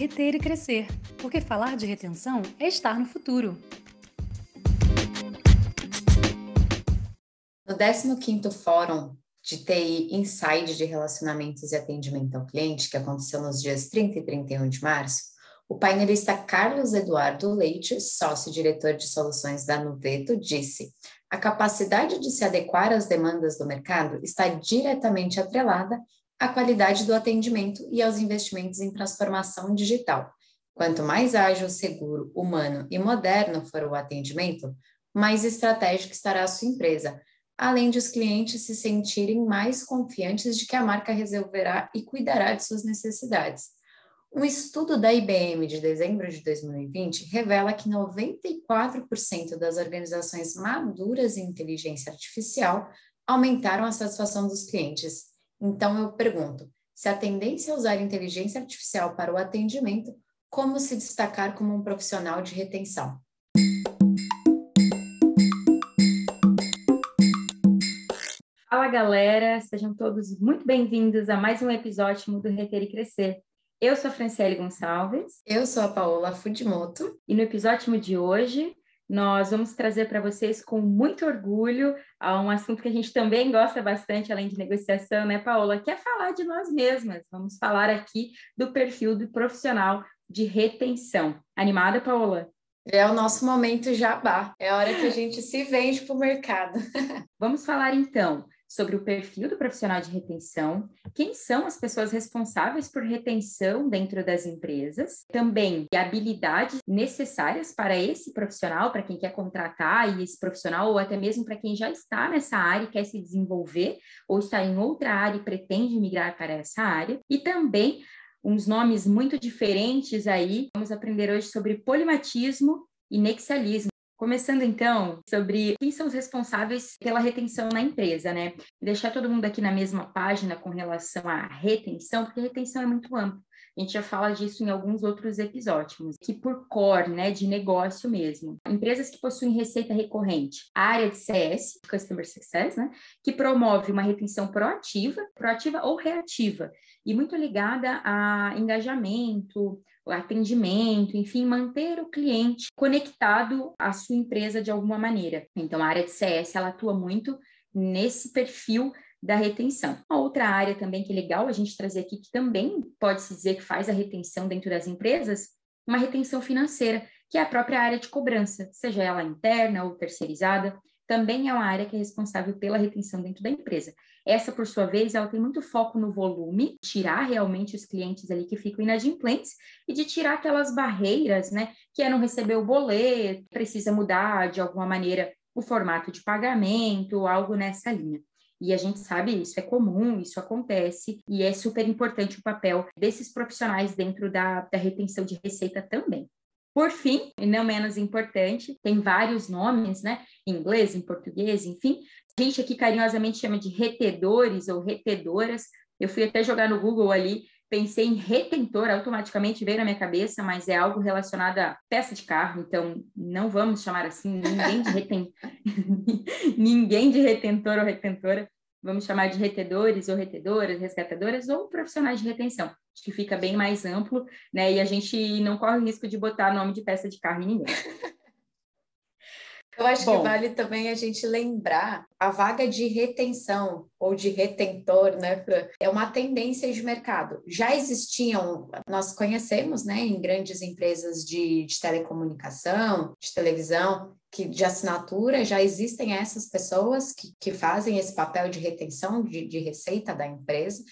reter e crescer, porque falar de retenção é estar no futuro. No 15º Fórum de TI Inside de Relacionamentos e Atendimento ao Cliente, que aconteceu nos dias 30 e 31 de março, o painelista Carlos Eduardo Leite, sócio-diretor de soluções da Nuveto, disse: a capacidade de se adequar às demandas do mercado está diretamente atrelada à qualidade do atendimento e aos investimentos em transformação digital. Quanto mais ágil, seguro, humano e moderno for o atendimento, mais estratégico estará a sua empresa, além de os clientes se sentirem mais confiantes de que a marca resolverá e cuidará de suas necessidades. Um estudo da IBM de dezembro de 2020 revela que 94% das organizações maduras em inteligência artificial aumentaram a satisfação dos clientes. Então eu pergunto: se a tendência é usar inteligência artificial para o atendimento, como se destacar como um profissional de retenção? Fala galera, sejam todos muito bem-vindos a mais um episódio do Reter e Crescer. Eu sou a Franciele Gonçalves. Eu sou a Paola Fudimoto. E no episódio de hoje, nós vamos trazer para vocês com muito orgulho um assunto que a gente também gosta bastante, além de negociação, né, Paola? Que é falar de nós mesmas. Vamos falar aqui do perfil do profissional de retenção. Animada, Paola? É o nosso momento jabá. É a hora que a gente se vende para o mercado. Vamos falar então sobre o perfil do profissional de retenção, quem são as pessoas responsáveis por retenção dentro das empresas, também habilidades necessárias para esse profissional, para quem quer contratar esse profissional, ou até mesmo para quem já está nessa área e quer se desenvolver, ou está em outra área e pretende migrar para essa área, e também uns nomes muito diferentes aí. Vamos aprender hoje sobre polimatismo e nexialismo. Começando então sobre quem são os responsáveis pela retenção na empresa, né? Deixar todo mundo aqui na mesma página com relação à retenção, porque retenção é muito amplo. A gente já fala disso em alguns outros episódios, que por core, né, de negócio mesmo. Empresas que possuem receita recorrente, a área de CS, Customer Success, né, que promove uma retenção proativa, proativa ou reativa, e muito ligada a engajamento, atendimento, enfim, manter o cliente conectado à sua empresa de alguma maneira. Então, a área de CS, ela atua muito nesse perfil da retenção. Uma outra área também que é legal a gente trazer aqui, que também pode-se dizer que faz a retenção dentro das empresas, uma retenção financeira, que é a própria área de cobrança, seja ela interna ou terceirizada, também é uma área que é responsável pela retenção dentro da empresa. Essa, por sua vez, ela tem muito foco no volume, tirar realmente os clientes ali que ficam inadimplentes e de tirar aquelas barreiras, né, que é não receber o boleto, precisa mudar de alguma maneira o formato de pagamento, algo nessa linha. E a gente sabe isso é comum, isso acontece, e é super importante o papel desses profissionais dentro da, da retenção de receita também. Por fim, e não menos importante, tem vários nomes, né? Em inglês, em português, enfim. Gente aqui carinhosamente chama de retedores ou retedoras. Eu fui até jogar no Google ali, pensei em retentor, automaticamente veio na minha cabeça, mas é algo relacionado a peça de carro, então não vamos chamar assim ninguém de retentor, ninguém de retentor ou retentora vamos chamar de retedores ou retedoras, resgatadoras ou profissionais de retenção. Acho que fica bem mais amplo, né? E a gente não corre o risco de botar nome de peça de carro em ninguém. Eu acho Bom, que vale também a gente lembrar a vaga de retenção ou de retentor, né, É uma tendência de mercado. Já existiam, nós conhecemos, né, em grandes empresas de, de telecomunicação, de televisão, que de assinatura já existem essas pessoas que, que fazem esse papel de retenção de, de receita da empresa.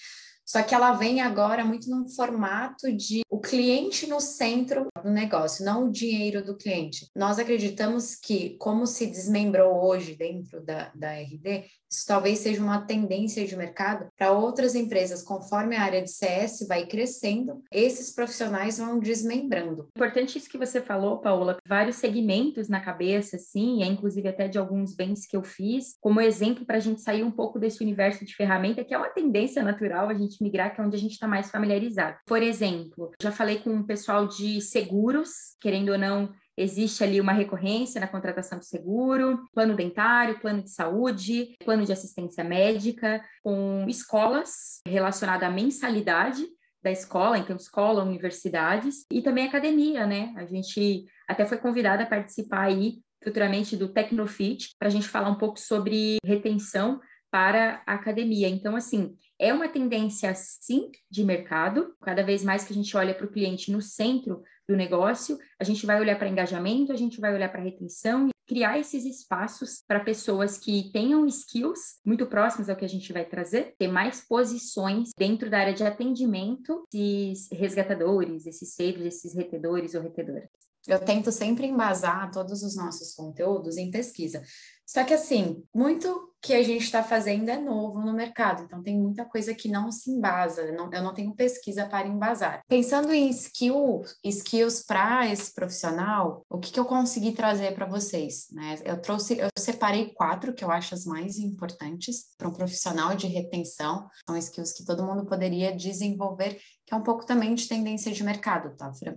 Só que ela vem agora muito num formato de o cliente no centro do negócio, não o dinheiro do cliente. Nós acreditamos que, como se desmembrou hoje dentro da, da RD, isso talvez seja uma tendência de mercado para outras empresas, conforme a área de CS vai crescendo, esses profissionais vão desmembrando. Importante isso que você falou, Paula, vários segmentos na cabeça, sim, é inclusive até de alguns bens que eu fiz, como exemplo para a gente sair um pouco desse universo de ferramenta, que é uma tendência natural a gente migrar, que é onde a gente está mais familiarizado. Por exemplo, já falei com o pessoal de seguros, querendo ou não, existe ali uma recorrência na contratação de seguro, plano dentário, plano de saúde, plano de assistência médica, com escolas relacionadas à mensalidade da escola, então escola, universidades e também academia, né? A gente até foi convidada a participar aí futuramente do Tecnofit para a gente falar um pouco sobre retenção para a academia. Então, assim, é uma tendência sim de mercado. Cada vez mais que a gente olha para o cliente no centro do negócio, a gente vai olhar para engajamento, a gente vai olhar para retenção e criar esses espaços para pessoas que tenham skills muito próximos ao que a gente vai trazer, ter mais posições dentro da área de atendimento, esses resgatadores, esses savers, esses retedores ou retedoras. Eu tento sempre embasar todos os nossos conteúdos em pesquisa. Só que, assim, muito que a gente está fazendo é novo no mercado, então tem muita coisa que não se embasa, não, eu não tenho pesquisa para embasar. Pensando em skill, skills para esse profissional, o que, que eu consegui trazer para vocês? Né? Eu trouxe, eu separei quatro que eu acho as mais importantes para um profissional de retenção, são skills que todo mundo poderia desenvolver, que é um pouco também de tendência de mercado, tá, Fran?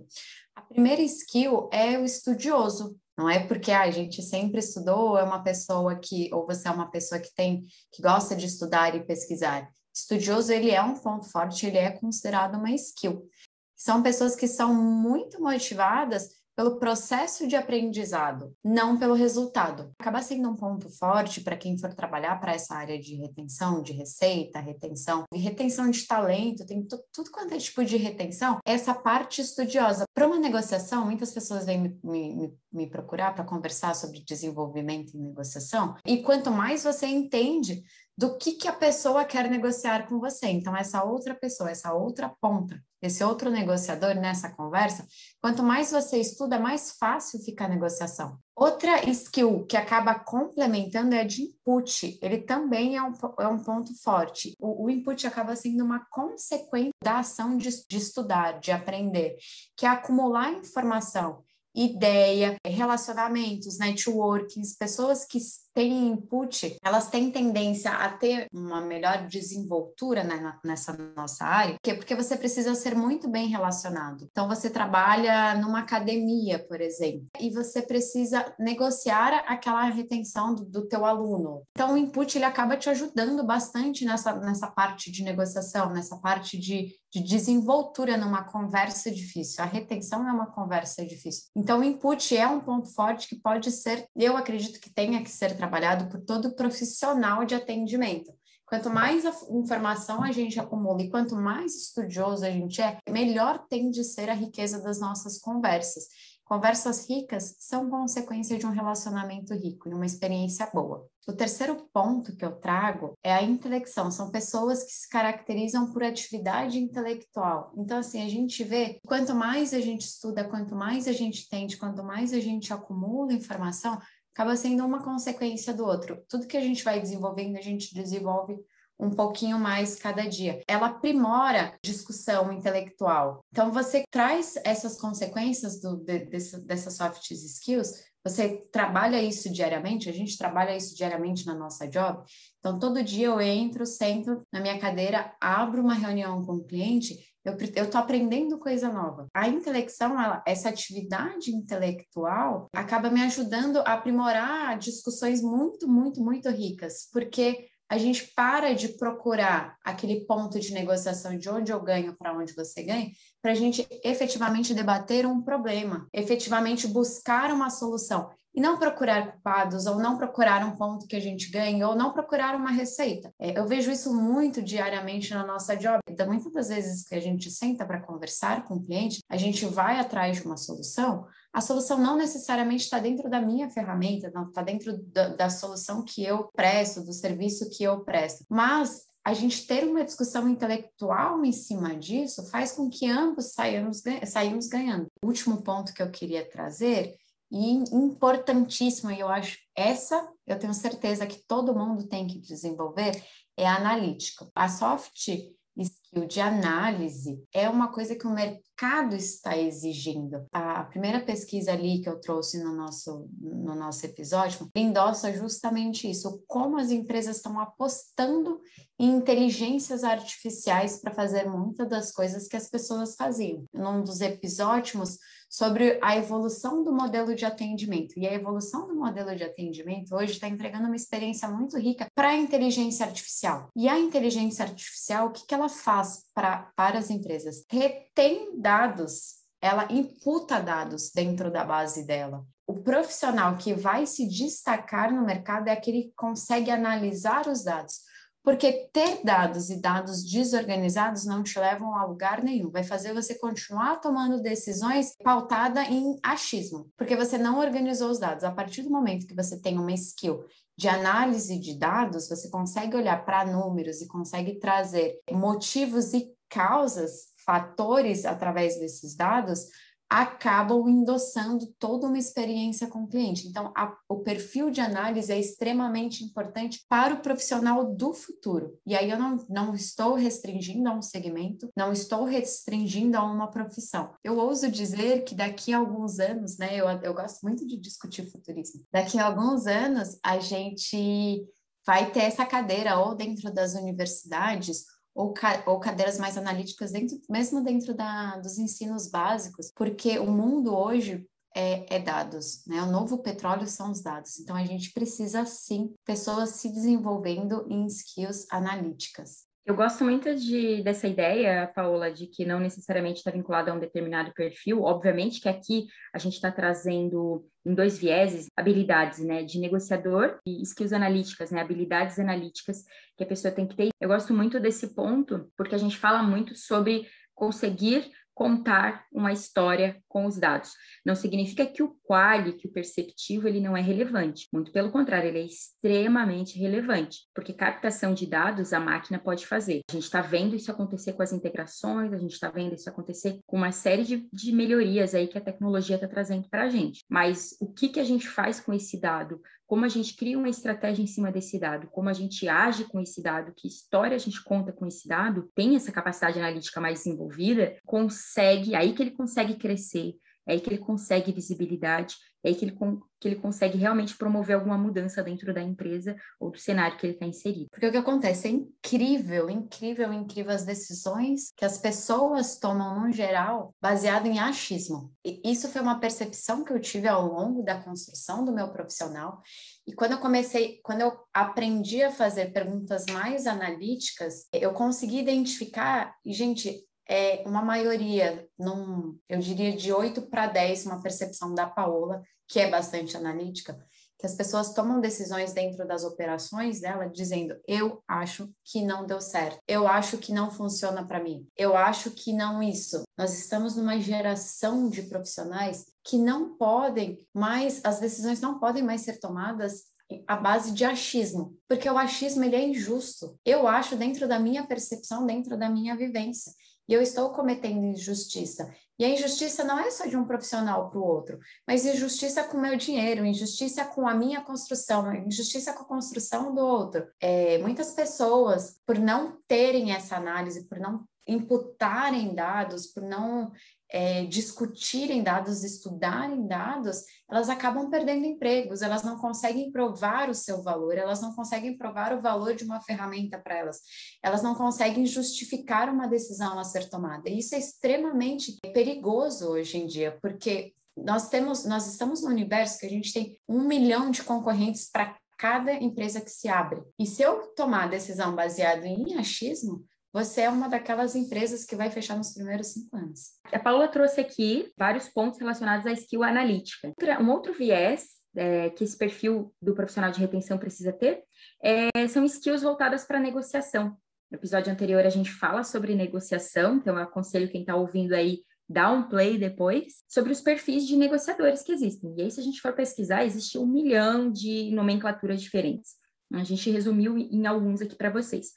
A primeira skill é o estudioso, não é porque ah, a gente sempre estudou, é uma pessoa que, ou você é uma pessoa que tem, que gosta de estudar e pesquisar. Estudioso, ele é um ponto forte, ele é considerado uma skill. São pessoas que são muito motivadas pelo processo de aprendizado, não pelo resultado. Acaba sendo um ponto forte para quem for trabalhar para essa área de retenção de receita, retenção retenção de talento, tem tudo quanto é tipo de retenção, essa parte estudiosa. Para uma negociação, muitas pessoas vêm me, me, me procurar para conversar sobre desenvolvimento e negociação, e quanto mais você entende do que, que a pessoa quer negociar com você. Então, essa outra pessoa, essa outra ponta, esse outro negociador nessa conversa, quanto mais você estuda, mais fácil fica a negociação. Outra skill que acaba complementando é a de input. Ele também é um, é um ponto forte. O, o input acaba sendo uma consequência da ação de, de estudar, de aprender, que é acumular informação ideia, relacionamentos, networkings, pessoas que têm input, elas têm tendência a ter uma melhor desenvoltura né, nessa nossa área, porque, porque você precisa ser muito bem relacionado. Então, você trabalha numa academia, por exemplo, e você precisa negociar aquela retenção do, do teu aluno. Então, o input, ele acaba te ajudando bastante nessa, nessa parte de negociação, nessa parte de de desenvoltura numa conversa difícil. A retenção é uma conversa difícil. Então, o input é um ponto forte que pode ser, eu acredito que tenha que ser trabalhado por todo profissional de atendimento. Quanto mais informação a gente acumula e quanto mais estudioso a gente é, melhor tende a ser a riqueza das nossas conversas. Conversas ricas são consequência de um relacionamento rico e uma experiência boa. O terceiro ponto que eu trago é a intelecção. São pessoas que se caracterizam por atividade intelectual. Então, assim, a gente vê quanto mais a gente estuda, quanto mais a gente tende, quanto mais a gente acumula informação, acaba sendo uma consequência do outro. Tudo que a gente vai desenvolvendo, a gente desenvolve um pouquinho mais cada dia. Ela aprimora discussão intelectual. Então, você traz essas consequências do, de, dessa, dessas soft skills, você trabalha isso diariamente, a gente trabalha isso diariamente na nossa job. Então, todo dia eu entro, sento na minha cadeira, abro uma reunião com o cliente, eu estou aprendendo coisa nova. A intelecção, ela, essa atividade intelectual, acaba me ajudando a aprimorar discussões muito, muito, muito ricas, porque a gente para de procurar aquele ponto de negociação de onde eu ganho para onde você ganha, para a gente efetivamente debater um problema, efetivamente buscar uma solução e não procurar culpados ou não procurar um ponto que a gente ganhe ou não procurar uma receita. É, eu vejo isso muito diariamente na nossa job. Então, muitas das vezes que a gente senta para conversar com o cliente, a gente vai atrás de uma solução, a solução não necessariamente está dentro da minha ferramenta, não está dentro da, da solução que eu presto, do serviço que eu presto. Mas a gente ter uma discussão intelectual em cima disso faz com que ambos saiamos, saímos ganhando. O último ponto que eu queria trazer, e importantíssimo, e eu acho essa, eu tenho certeza que todo mundo tem que desenvolver, é a analítica. A soft skill de análise é uma coisa que o mercado mercado está exigindo. A primeira pesquisa ali que eu trouxe no nosso, no nosso episódio endossa justamente isso, como as empresas estão apostando em inteligências artificiais para fazer muitas das coisas que as pessoas faziam. Num dos episódios sobre a evolução do modelo de atendimento. E a evolução do modelo de atendimento hoje está entregando uma experiência muito rica para a inteligência artificial. E a inteligência artificial, o que, que ela faz pra, para as empresas? Retém dados ela imputa dados dentro da base dela. O profissional que vai se destacar no mercado é aquele que consegue analisar os dados. Porque ter dados e dados desorganizados não te levam a lugar nenhum. Vai fazer você continuar tomando decisões pautada em achismo, porque você não organizou os dados. A partir do momento que você tem uma skill de análise de dados, você consegue olhar para números e consegue trazer motivos e causas, fatores através desses dados acabam endossando toda uma experiência com o cliente. Então, a, o perfil de análise é extremamente importante para o profissional do futuro. E aí eu não, não estou restringindo a um segmento, não estou restringindo a uma profissão. Eu ouso dizer que daqui a alguns anos, né, eu, eu gosto muito de discutir futurismo, daqui a alguns anos a gente vai ter essa cadeira ou dentro das universidades ou, ca ou cadeiras mais analíticas dentro, mesmo dentro da, dos ensinos básicos, porque o mundo hoje é, é, dados, né? O novo petróleo são os dados. Então a gente precisa sim pessoas se desenvolvendo em skills analíticas. Eu gosto muito de, dessa ideia, Paola, de que não necessariamente está vinculado a um determinado perfil. Obviamente que aqui a gente está trazendo em dois vieses habilidades, né, de negociador e skills analíticas, né, habilidades analíticas que a pessoa tem que ter. Eu gosto muito desse ponto porque a gente fala muito sobre conseguir contar uma história com os dados. Não significa que o quali, que o perceptivo, ele não é relevante. Muito pelo contrário, ele é extremamente relevante, porque captação de dados a máquina pode fazer. A gente está vendo isso acontecer com as integrações, a gente está vendo isso acontecer com uma série de, de melhorias aí que a tecnologia está trazendo para a gente. Mas o que, que a gente faz com esse dado? como a gente cria uma estratégia em cima desse dado, como a gente age com esse dado, que história a gente conta com esse dado, tem essa capacidade analítica mais desenvolvida, consegue, aí que ele consegue crescer, é aí que ele consegue visibilidade, é aí que ele, que ele consegue realmente promover alguma mudança dentro da empresa ou do cenário que ele está inserido. Porque o que acontece é incrível, incrível, incrível as decisões que as pessoas tomam no geral baseado em achismo. E isso foi uma percepção que eu tive ao longo da construção do meu profissional. E quando eu comecei, quando eu aprendi a fazer perguntas mais analíticas, eu consegui identificar, gente, é uma maioria, num, eu diria de 8 para 10, uma percepção da Paola, que é bastante analítica, que as pessoas tomam decisões dentro das operações dela dizendo: eu acho que não deu certo, eu acho que não funciona para mim, eu acho que não isso. Nós estamos numa geração de profissionais que não podem mais, as decisões não podem mais ser tomadas à base de achismo, porque o achismo ele é injusto. Eu acho dentro da minha percepção, dentro da minha vivência e eu estou cometendo injustiça. E a injustiça não é só de um profissional para o outro, mas injustiça com o meu dinheiro, injustiça com a minha construção, injustiça com a construção do outro. É, muitas pessoas, por não terem essa análise, por não imputarem dados, por não é, discutirem dados, estudarem dados, elas acabam perdendo empregos, elas não conseguem provar o seu valor, elas não conseguem provar o valor de uma ferramenta para elas, elas não conseguem justificar uma decisão a ser tomada. E isso é extremamente perigoso hoje em dia, porque nós temos, nós estamos no universo que a gente tem um milhão de concorrentes para cada empresa que se abre. E se eu tomar decisão baseada em achismo, você é uma daquelas empresas que vai fechar nos primeiros cinco anos. A Paula trouxe aqui vários pontos relacionados à skill analítica. Um outro viés é, que esse perfil do profissional de retenção precisa ter é, são skills voltadas para negociação. No episódio anterior a gente fala sobre negociação, então eu aconselho quem está ouvindo aí dar um play depois sobre os perfis de negociadores que existem. E aí, se a gente for pesquisar, existe um milhão de nomenclaturas diferentes. A gente resumiu em alguns aqui para vocês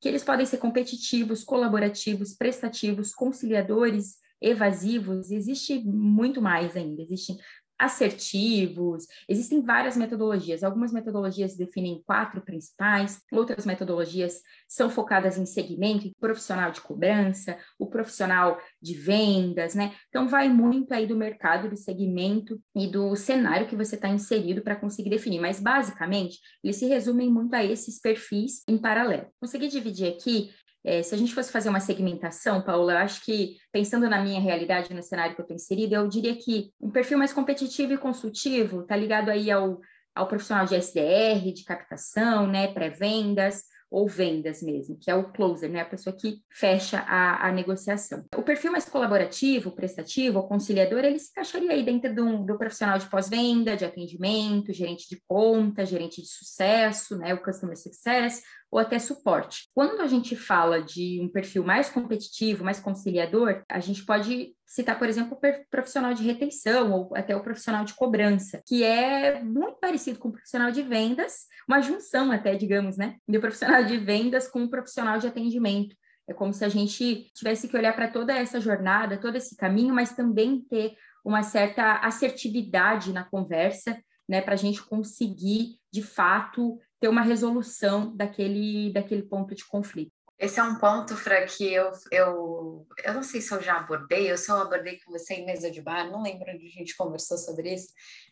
que eles podem ser competitivos, colaborativos, prestativos, conciliadores, evasivos, existe muito mais ainda, existem assertivos. Existem várias metodologias. Algumas metodologias definem quatro principais, outras metodologias são focadas em segmento, profissional de cobrança, o profissional de vendas, né? Então, vai muito aí do mercado, do segmento e do cenário que você está inserido para conseguir definir. Mas, basicamente, eles se resumem muito a esses perfis em paralelo. Consegui dividir aqui é, se a gente fosse fazer uma segmentação, Paula, eu acho que, pensando na minha realidade, no cenário que eu estou inserida, eu diria que um perfil mais competitivo e consultivo está ligado aí ao, ao profissional de SDR, de captação, né, pré-vendas, ou vendas mesmo, que é o closer, né? A pessoa que fecha a, a negociação. O perfil mais colaborativo, prestativo, conciliador, ele se encaixaria aí dentro do profissional de pós-venda, de atendimento, gerente de conta, gerente de sucesso, né? O customer success, ou até suporte. Quando a gente fala de um perfil mais competitivo, mais conciliador, a gente pode citar, por exemplo, o profissional de retenção ou até o profissional de cobrança, que é muito parecido com o profissional de vendas, uma junção até, digamos, né, do profissional de vendas com o profissional de atendimento. É como se a gente tivesse que olhar para toda essa jornada, todo esse caminho, mas também ter uma certa assertividade na conversa, né, para a gente conseguir, de fato, ter uma resolução daquele, daquele ponto de conflito. Esse é um ponto, Fra, que eu, eu, eu não sei se eu já abordei, eu só abordei com você em mesa de bar, não lembro onde a gente conversou sobre isso,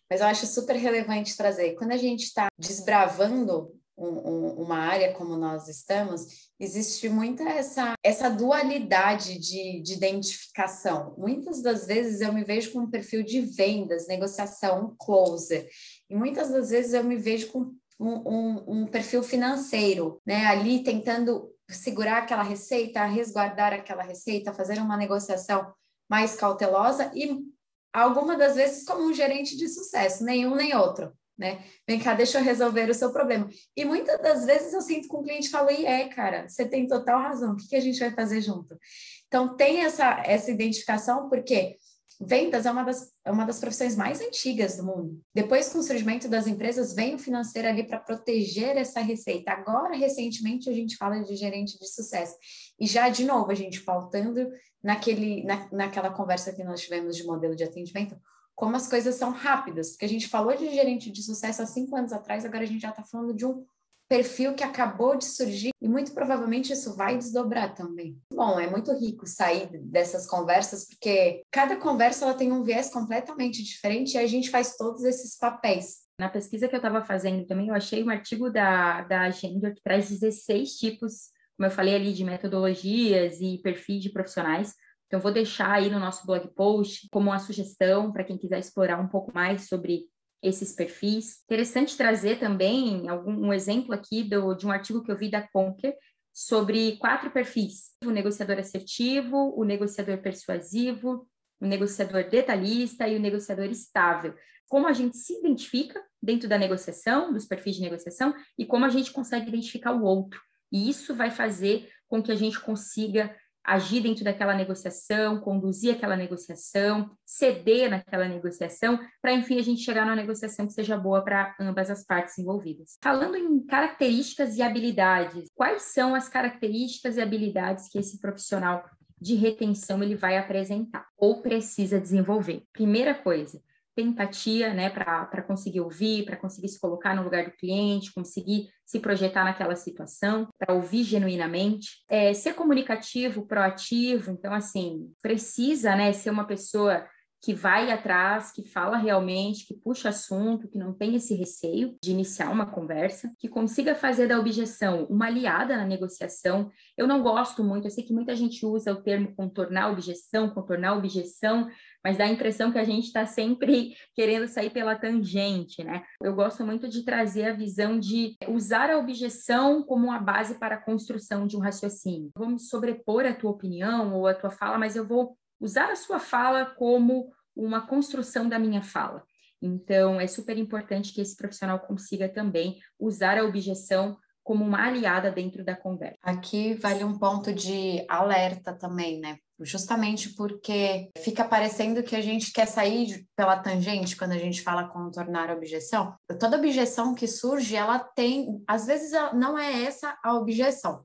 mas eu acho super relevante trazer. Quando a gente está desbravando um, um, uma área como nós estamos, existe muita essa, essa dualidade de, de identificação. Muitas das vezes eu me vejo com um perfil de vendas, negociação, closer, e muitas das vezes eu me vejo com um, um, um perfil financeiro, né? Ali tentando segurar aquela receita, resguardar aquela receita, fazer uma negociação mais cautelosa e alguma das vezes como um gerente de sucesso, nenhum nem outro, né? Vem cá, deixa eu resolver o seu problema. E muitas das vezes eu sinto com o cliente falo, e é, cara, você tem total razão, o que, que a gente vai fazer junto? Então tem essa, essa identificação, porque Vendas é uma, das, é uma das profissões mais antigas do mundo. Depois, com o surgimento das empresas, vem o financeiro ali para proteger essa receita. Agora, recentemente, a gente fala de gerente de sucesso. E já, de novo, a gente pautando naquele, na, naquela conversa que nós tivemos de modelo de atendimento, como as coisas são rápidas. Porque a gente falou de gerente de sucesso há cinco anos atrás, agora a gente já está falando de um perfil que acabou de surgir e muito provavelmente isso vai desdobrar também. Bom, é muito rico sair dessas conversas porque cada conversa ela tem um viés completamente diferente e a gente faz todos esses papéis. Na pesquisa que eu estava fazendo também, eu achei um artigo da, da Agenda que traz 16 tipos, como eu falei ali, de metodologias e perfis de profissionais. Então, vou deixar aí no nosso blog post como uma sugestão para quem quiser explorar um pouco mais sobre esses perfis. Interessante trazer também algum, um exemplo aqui do, de um artigo que eu vi da Conquer sobre quatro perfis: o negociador assertivo, o negociador persuasivo, o negociador detalhista e o negociador estável. Como a gente se identifica dentro da negociação, dos perfis de negociação, e como a gente consegue identificar o outro. E isso vai fazer com que a gente consiga agir dentro daquela negociação, conduzir aquela negociação, ceder naquela negociação, para enfim a gente chegar numa negociação que seja boa para ambas as partes envolvidas. Falando em características e habilidades, quais são as características e habilidades que esse profissional de retenção ele vai apresentar ou precisa desenvolver? Primeira coisa, empatia, né, para conseguir ouvir, para conseguir se colocar no lugar do cliente, conseguir se projetar naquela situação, para ouvir genuinamente, é, ser comunicativo, proativo, então, assim, precisa, né, ser uma pessoa que vai atrás, que fala realmente, que puxa assunto, que não tem esse receio de iniciar uma conversa, que consiga fazer da objeção uma aliada na negociação. Eu não gosto muito, eu sei que muita gente usa o termo contornar objeção, contornar objeção, mas dá a impressão que a gente está sempre querendo sair pela tangente, né? Eu gosto muito de trazer a visão de usar a objeção como uma base para a construção de um raciocínio. Vamos sobrepor a tua opinião ou a tua fala, mas eu vou usar a sua fala como uma construção da minha fala. Então, é super importante que esse profissional consiga também usar a objeção como uma aliada dentro da conversa. Aqui vale um ponto de alerta também, né? Justamente porque fica parecendo que a gente quer sair pela tangente quando a gente fala contornar a objeção. Toda objeção que surge, ela tem, às vezes não é essa a objeção,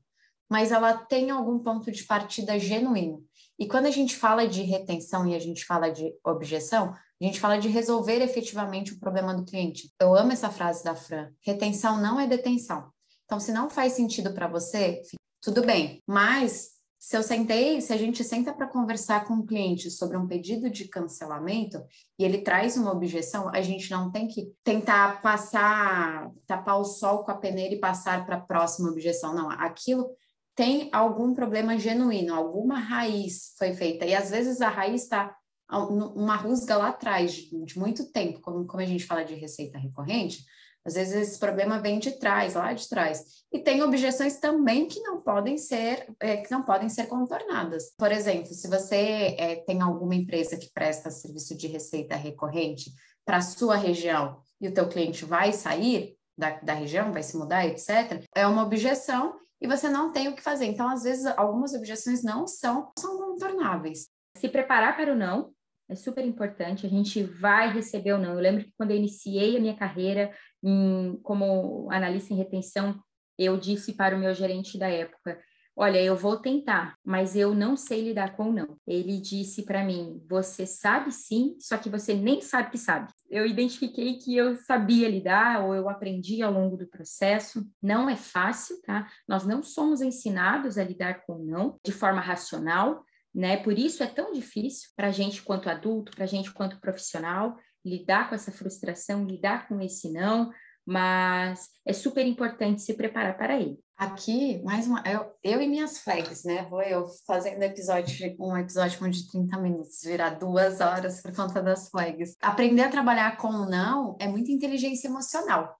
mas ela tem algum ponto de partida genuíno. E quando a gente fala de retenção e a gente fala de objeção, A gente fala de resolver efetivamente o problema do cliente. Eu amo essa frase da Fran. Retenção não é detenção. Então, se não faz sentido para você, tudo bem. Mas se eu sentei, se a gente senta para conversar com o um cliente sobre um pedido de cancelamento e ele traz uma objeção, a gente não tem que tentar passar, tapar o sol com a peneira e passar para a próxima objeção. Não, aquilo tem algum problema genuíno, alguma raiz foi feita. E às vezes a raiz está uma rusga lá atrás, de muito tempo, como, como a gente fala de receita recorrente, às vezes esse problema vem de trás, lá de trás. E tem objeções também que não podem ser, é, que não podem ser contornadas. Por exemplo, se você é, tem alguma empresa que presta serviço de receita recorrente para a sua região e o teu cliente vai sair da, da região, vai se mudar, etc., é uma objeção e você não tem o que fazer. Então, às vezes, algumas objeções não são, são contornáveis. Se preparar para o não é super importante. A gente vai receber ou não. Eu lembro que quando eu iniciei a minha carreira, em, como analista em retenção, eu disse para o meu gerente da época: Olha, eu vou tentar, mas eu não sei lidar com não. Ele disse para mim: Você sabe sim, só que você nem sabe que sabe. Eu identifiquei que eu sabia lidar ou eu aprendi ao longo do processo. Não é fácil, tá? Nós não somos ensinados a lidar com não de forma racional, né? Por isso é tão difícil para a gente quanto adulto, para a gente quanto profissional lidar com essa frustração, lidar com esse não, mas é super importante se preparar para ele. Aqui, mais uma, eu, eu e minhas flags, né? Vou eu fazendo episódio, um episódio de 30 minutos, virar duas horas por conta das flags. Aprender a trabalhar com o não é muita inteligência emocional.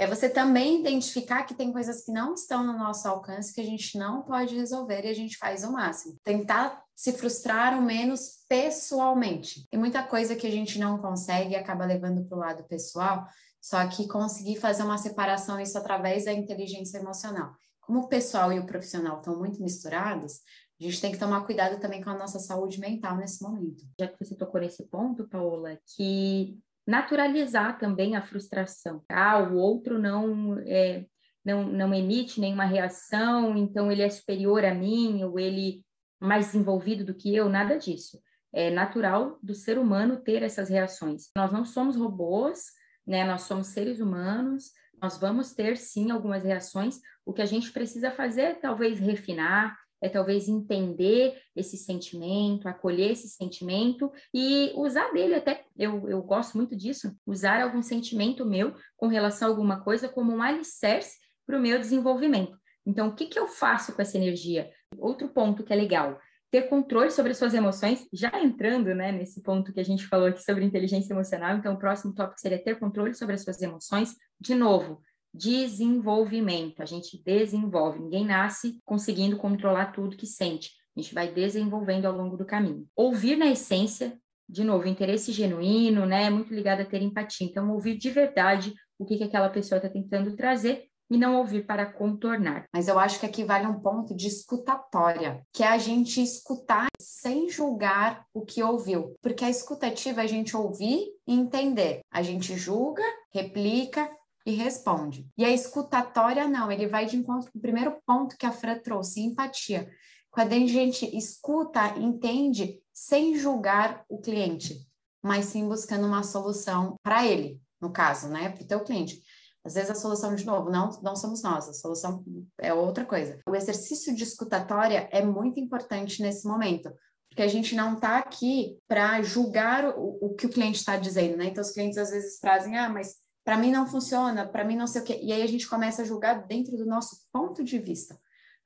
É você também identificar que tem coisas que não estão no nosso alcance, que a gente não pode resolver e a gente faz o máximo. Tentar se frustrar o menos pessoalmente. E muita coisa que a gente não consegue e acaba levando para o lado pessoal, só que conseguir fazer uma separação isso através da inteligência emocional. Como o pessoal e o profissional estão muito misturados, a gente tem que tomar cuidado também com a nossa saúde mental nesse momento. Já que você tocou nesse ponto, Paola, que naturalizar também a frustração. Ah, o outro não é, não, não emite nenhuma reação, então ele é superior a mim, ou ele mais desenvolvido do que eu, nada disso. É natural do ser humano ter essas reações. Nós não somos robôs, né? Nós somos seres humanos, nós vamos ter sim algumas reações. O que a gente precisa fazer é talvez refinar, é talvez entender esse sentimento, acolher esse sentimento e usar dele até, eu, eu gosto muito disso, usar algum sentimento meu com relação a alguma coisa como um alicerce para o meu desenvolvimento. Então, o que, que eu faço com essa energia? Outro ponto que é legal, ter controle sobre as suas emoções, já entrando né, nesse ponto que a gente falou aqui sobre inteligência emocional, então o próximo tópico seria ter controle sobre as suas emoções. De novo, desenvolvimento, a gente desenvolve, ninguém nasce conseguindo controlar tudo que sente, a gente vai desenvolvendo ao longo do caminho. Ouvir na essência, de novo, interesse genuíno, né, é muito ligado a ter empatia, então ouvir de verdade o que, que aquela pessoa está tentando trazer e não ouvir para contornar. Mas eu acho que aqui vale um ponto de escutatória, que é a gente escutar sem julgar o que ouviu. Porque a escutativa é a gente ouvir e entender. A gente julga, replica e responde. E a escutatória não, ele vai de encontro com o primeiro ponto que a Fran trouxe, empatia. Quando a gente escuta, entende sem julgar o cliente, mas sim buscando uma solução para ele, no caso, né, para o teu cliente. Às vezes a solução, de novo, não, não somos nós, a solução é outra coisa. O exercício de escutatória é muito importante nesse momento, porque a gente não está aqui para julgar o, o, que o cliente está dizendo, né? Então, os clientes às vezes trazem, ah, mas para mim não funciona, para mim não sei o quê. E aí a gente começa a julgar dentro do nosso ponto de vista.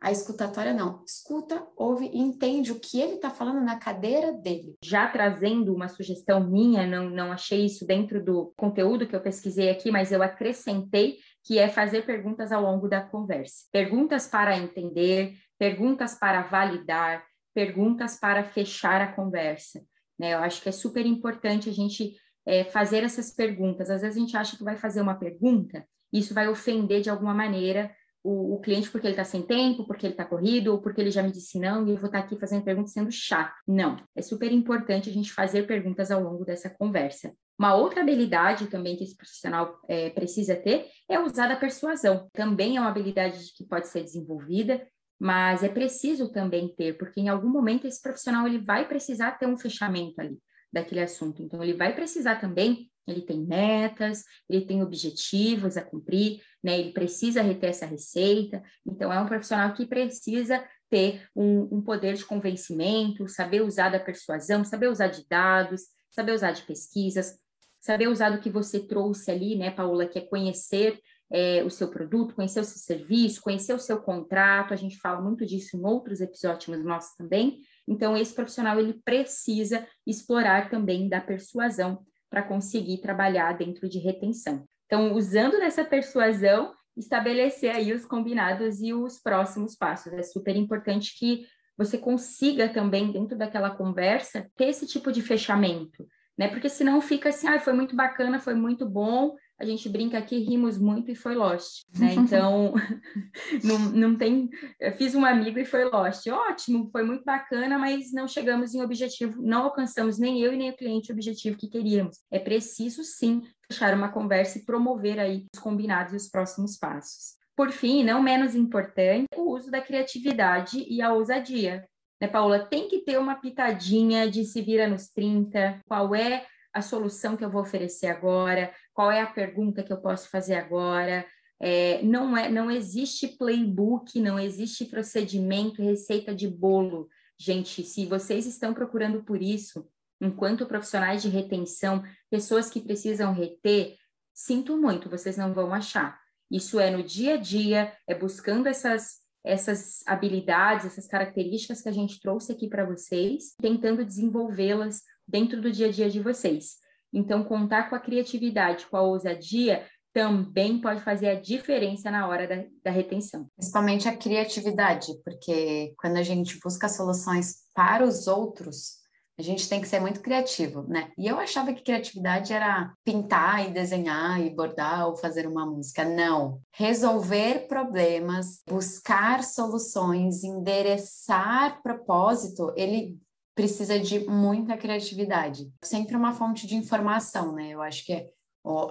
A escutatória não. Escuta, ouve e entende o que ele está falando na cadeira dele. Já trazendo uma sugestão minha, não, não achei isso dentro do conteúdo que eu pesquisei aqui, mas eu acrescentei que é fazer perguntas ao longo da conversa. Perguntas para entender, perguntas para validar, perguntas para fechar a conversa. Né? Eu acho que é super importante a gente é, fazer essas perguntas. Às vezes a gente acha que vai fazer uma pergunta, isso vai ofender de alguma maneira o, o cliente porque ele está sem tempo, porque ele está corrido, ou porque ele já me disse não, e eu vou estar tá aqui fazendo perguntas sendo chato. Não, é super importante a gente fazer perguntas ao longo dessa conversa. Uma outra habilidade também que esse profissional é, precisa ter é usar da persuasão. Também é uma habilidade que pode ser desenvolvida, mas é preciso também ter, porque em algum momento esse profissional ele vai precisar ter um fechamento ali daquele assunto. Então, ele vai precisar também, ele tem metas, ele tem objetivos a cumprir, né? Ele precisa reter essa receita. Então, é um profissional que precisa ter um, um poder de convencimento, saber usar da persuasão, saber usar de dados, saber usar de pesquisas, saber usar do que você trouxe ali, né, Paula, que é conhecer é, o seu produto, conhecer o seu serviço, conhecer o seu contrato. A gente fala muito disso em outros episódios nossos também. Então, esse profissional ele precisa explorar também da persuasão para conseguir trabalhar dentro de retenção. Então, usando dessa persuasão, estabelecer aí os combinados e os próximos passos. É super importante que você consiga também, dentro daquela conversa, ter esse tipo de fechamento né? Porque senão fica assim, ah, foi muito bacana, foi muito bom, a gente brinca aqui, rimos muito e foi Lost, né? Então, não, não tem... Eu fiz um amigo e foi Lost. Ótimo, foi muito bacana, mas não chegamos em objetivo, não alcançamos nem eu e nem o cliente o objetivo que queríamos. É preciso, sim, fechar uma conversa e promover aí os combinados e os próximos passos. Por fim, não menos importante, o uso da criatividade e a ousadia né, Paula? Tem que ter uma pitadinha de se vira nos 30, qual é a solução que eu vou oferecer agora, qual é a pergunta que eu posso fazer agora. É, não, é, não existe playbook, não existe procedimento, receita de bolo. Gente, se vocês estão procurando por isso, enquanto profissionais de retenção, pessoas que precisam reter, sinto muito, vocês não vão achar. Isso é no dia a dia, é buscando essas essas habilidades, essas características que a gente trouxe aqui para vocês, tentando desenvolvê-las dentro do dia a dia de vocês. Então, contar com a criatividade, com a ousadia, também pode fazer a diferença na hora da, da, retenção. Principalmente a criatividade, porque quando a gente busca soluções para os outros, a gente tem que ser muito criativo, né? E eu achava que criatividade era pintar e desenhar e bordar ou fazer uma música. Não. Resolver problemas, buscar soluções, endereçar propósito, ele precisa de muita criatividade. Sempre uma fonte de informação, né? Eu acho que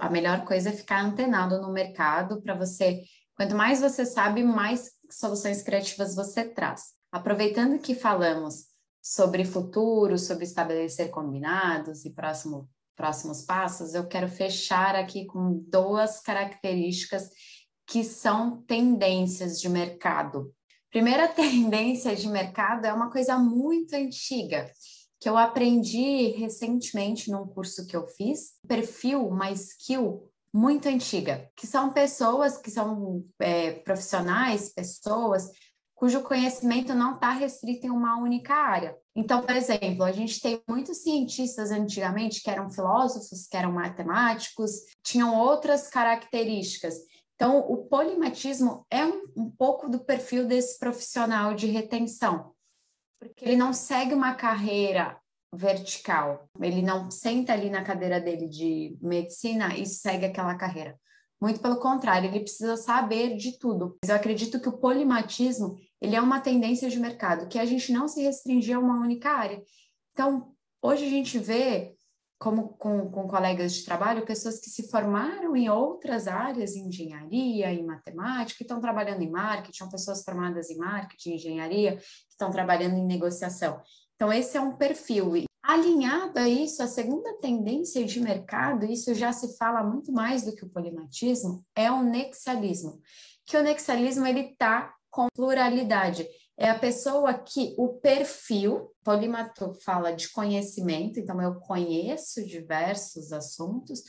a melhor coisa é ficar antenado no mercado para você. Quanto mais você sabe, mais soluções criativas você traz. Aproveitando que falamos sobre futuro, sobre estabelecer combinados e próximo, próximos passos, eu quero fechar aqui com duas características que são tendências de mercado. Primeira tendência de mercado é uma coisa muito antiga, que eu aprendi recentemente num curso que eu fiz, perfil, uma skill muito antiga, que são pessoas que são é, profissionais, pessoas cujo conhecimento não está restrito em uma única área. Então, por exemplo, a gente tem muitos cientistas antigamente que eram filósofos, que eram matemáticos, tinham outras características. Então, o polimatismo é um, um pouco do perfil desse profissional de retenção, porque ele não segue uma carreira vertical, ele não senta ali na cadeira dele de medicina e segue aquela carreira. Muito pelo contrário, ele precisa saber de tudo. Eu acredito que o polimatismo, ele é uma tendência de mercado, que a gente não se restringir a uma única área. Então, hoje a gente vê, como com, com colegas de trabalho, pessoas que se formaram em outras áreas, em engenharia, em matemática, que estão trabalhando em marketing, pessoas formadas em marketing, engenharia, que estão trabalhando em negociação. Então, esse é um perfil. Alinhado a isso, a segunda tendência de mercado, isso já se fala muito mais do que o polimatismo, é o nexialismo. Que o nexialismo ele está com pluralidade. É a pessoa que o perfil, polimato fala de conhecimento, então eu conheço diversos assuntos,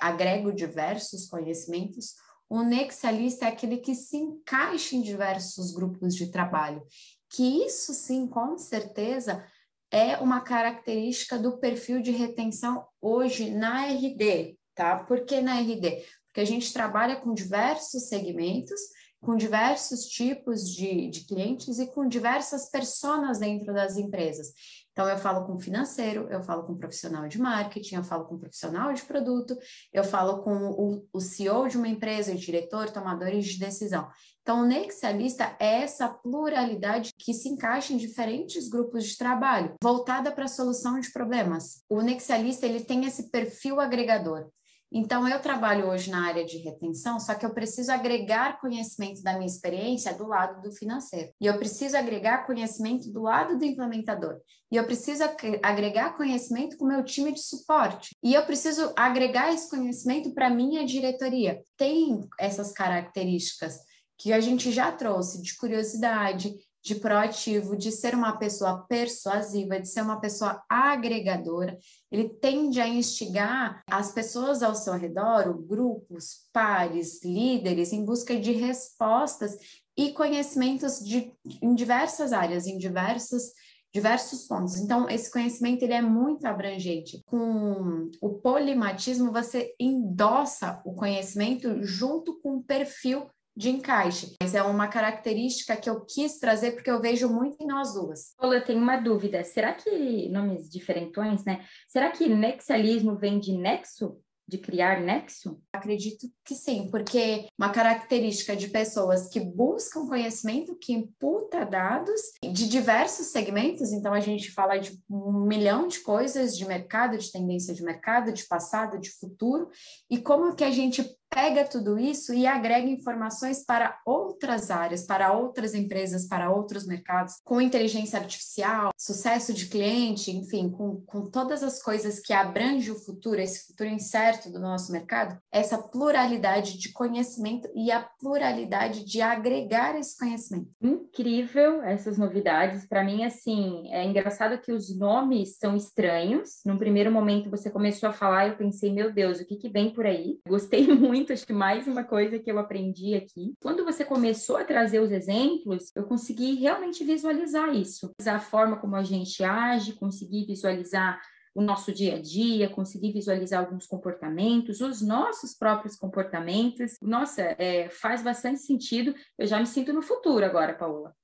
agrego diversos conhecimentos. O nexialista é aquele que se encaixa em diversos grupos de trabalho, que isso sim, com certeza, é uma característica do perfil de retenção hoje na RD, tá? Por que na RD? Porque a gente trabalha com diversos segmentos, com diversos tipos de, de clientes e com diversas pessoas dentro das empresas. Então, eu falo com financeiro, eu falo com profissional de marketing, eu falo com profissional de produto, eu falo com o, o CEO de uma empresa, o diretor, tomadores de decisão. Então, o nexialista é essa pluralidade que se encaixa em diferentes grupos de trabalho, voltada para a solução de problemas. O nexialista ele tem esse perfil agregador. Então, eu trabalho hoje na área de retenção, só que eu preciso agregar conhecimento da minha experiência do lado do financeiro. E eu preciso agregar conhecimento do lado do implementador. E eu preciso agregar conhecimento com o meu time de suporte. E eu preciso agregar esse conhecimento para a minha diretoria. Tem essas características que a gente já trouxe de curiosidade, de proativo, de ser uma pessoa persuasiva, de ser uma pessoa agregadora, ele tende a instigar as pessoas ao seu redor, grupos, pares, líderes, em busca de respostas e conhecimentos de, em diversas áreas, em diversos, diversos pontos. Então, esse conhecimento ele é muito abrangente. Com o polimatismo, você endossa o conhecimento junto com o perfil de encaixe. Mas é uma característica que eu quis trazer porque eu vejo muito em nós duas. Paula, eu tenho uma dúvida. Será que, nomes diferentões, né? Será que nexialismo vem de nexo? de criar nexo? Acredito que sim, porque uma característica de pessoas que buscam conhecimento, que imputa dados de diversos segmentos, então a gente fala de um milhão de coisas de mercado, de tendência de mercado, de passado, de futuro, e como que a gente pega tudo isso e agrega informações para outras áreas, para outras empresas, para outros mercados, com inteligência artificial, sucesso de cliente, enfim, com, com todas as coisas que abrange o futuro, esse futuro incerto do nosso mercado, essa pluralidade de conhecimento e a pluralidade de agregar esse conhecimento. Incrível essas novidades. Para mim, assim, é engraçado que os nomes são estranhos. Num primeiro momento você começou a falar, eu pensei, meu Deus, o que, que vem por aí? Gostei muito muito, acho que mais uma coisa que eu aprendi aqui. Quando você começou a trazer os exemplos, eu consegui realmente visualizar isso. A forma como a gente age, consegui visualizar o nosso dia a dia, conseguir visualizar alguns comportamentos, os nossos próprios comportamentos. Nossa, é, faz bastante sentido. Eu já me sinto no futuro agora, Paola.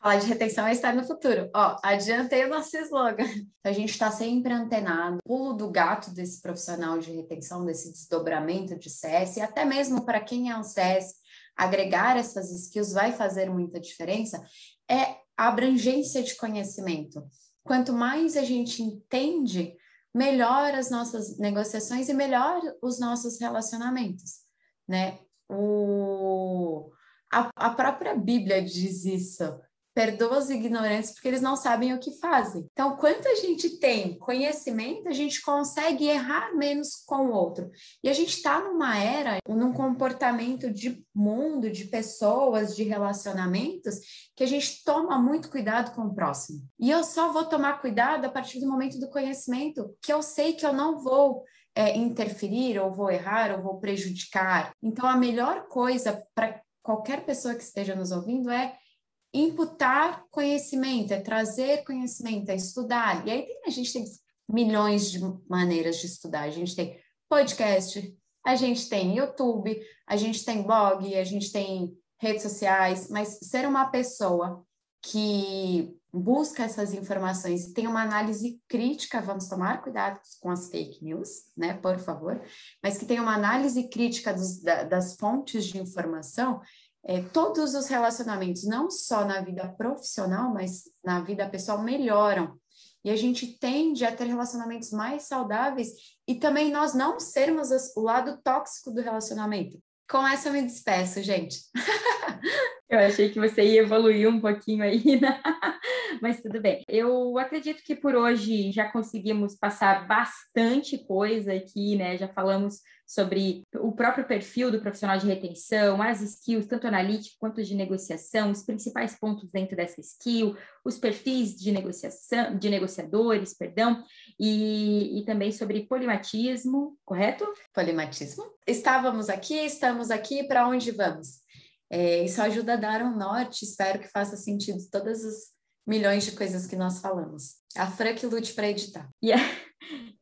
Falar de retenção é estar no futuro. Ó, adiantei o nosso slogan. A gente está sempre antenado. Pulo do gato desse profissional de retenção, desse desdobramento de CS, e até mesmo para quem é um CS, agregar essas skills vai fazer muita diferença, é a abrangência de conhecimento. Quanto mais a gente entende, melhor as nossas negociações e melhor os nossos relacionamentos, né? O... A, a própria Bíblia diz isso perdoa os ignorantes porque eles não sabem o que fazem. Então, quanto a gente tem conhecimento, a gente consegue errar menos com o outro. E a gente está numa era, num comportamento de mundo, de pessoas, de relacionamentos, que a gente toma muito cuidado com o próximo. E eu só vou tomar cuidado a partir do momento do conhecimento, que eu sei que eu não vou é, interferir, ou vou errar, ou vou prejudicar. Então, a melhor coisa para qualquer pessoa que esteja nos ouvindo é imputar conhecimento, é trazer conhecimento, é estudar. E aí tem, a gente tem milhões de maneiras de estudar. A gente tem podcast, a gente tem YouTube, a gente tem blog, a gente tem redes sociais, mas ser uma pessoa que busca essas informações e tem uma análise crítica, vamos tomar cuidado com as fake news, né, por favor, mas que tem uma análise crítica dos, da, das fontes de informação, é, todos os relacionamentos, não só na vida profissional, mas na vida pessoal, melhoram. E a gente tende a ter relacionamentos mais saudáveis e também nós não sermos o lado tóxico do relacionamento. Com essa eu me despeço, gente. Eu achei que você ia evoluir um pouquinho aí, né? mas tudo bem. Eu acredito que por hoje já conseguimos passar bastante coisa aqui, né? Já falamos sobre o próprio perfil do profissional de retenção, as skills, tanto analítica quanto de negociação, os principais pontos dentro dessa skill, os perfis de negociação, de negociadores, perdão, e, e também sobre polimatismo, correto? Polimatismo. Estávamos aqui, estamos aqui, para onde vamos? É, isso ajuda a dar um norte, espero que faça sentido todas as milhões de coisas que nós falamos. A Fran que lute para editar. Yeah.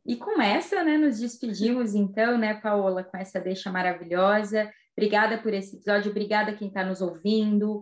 E com essa, né, nos despedimos então, né, Paola, com essa deixa maravilhosa. Obrigada por esse episódio, obrigada quem está nos ouvindo.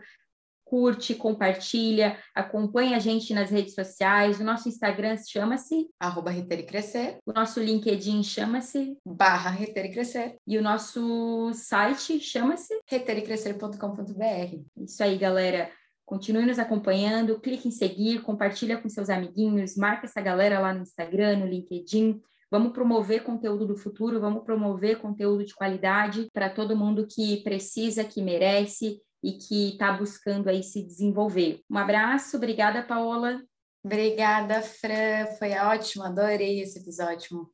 Curte, compartilha, acompanha a gente nas redes sociais. O nosso Instagram chama-se arroba Crescer. O nosso LinkedIn chama-se barra Reter e Crescer. E o nosso site chama-se reterecrescer.com.br. Isso aí, galera. Continue nos acompanhando, clique em seguir, compartilha com seus amiguinhos, marca essa galera lá no Instagram, no LinkedIn, Vamos promover conteúdo do futuro, vamos promover conteúdo de qualidade para todo mundo que precisa, que merece e que está buscando aí se desenvolver. Um abraço, obrigada, Paola. Obrigada, Fran. Foi ótimo, adorei esse episódio.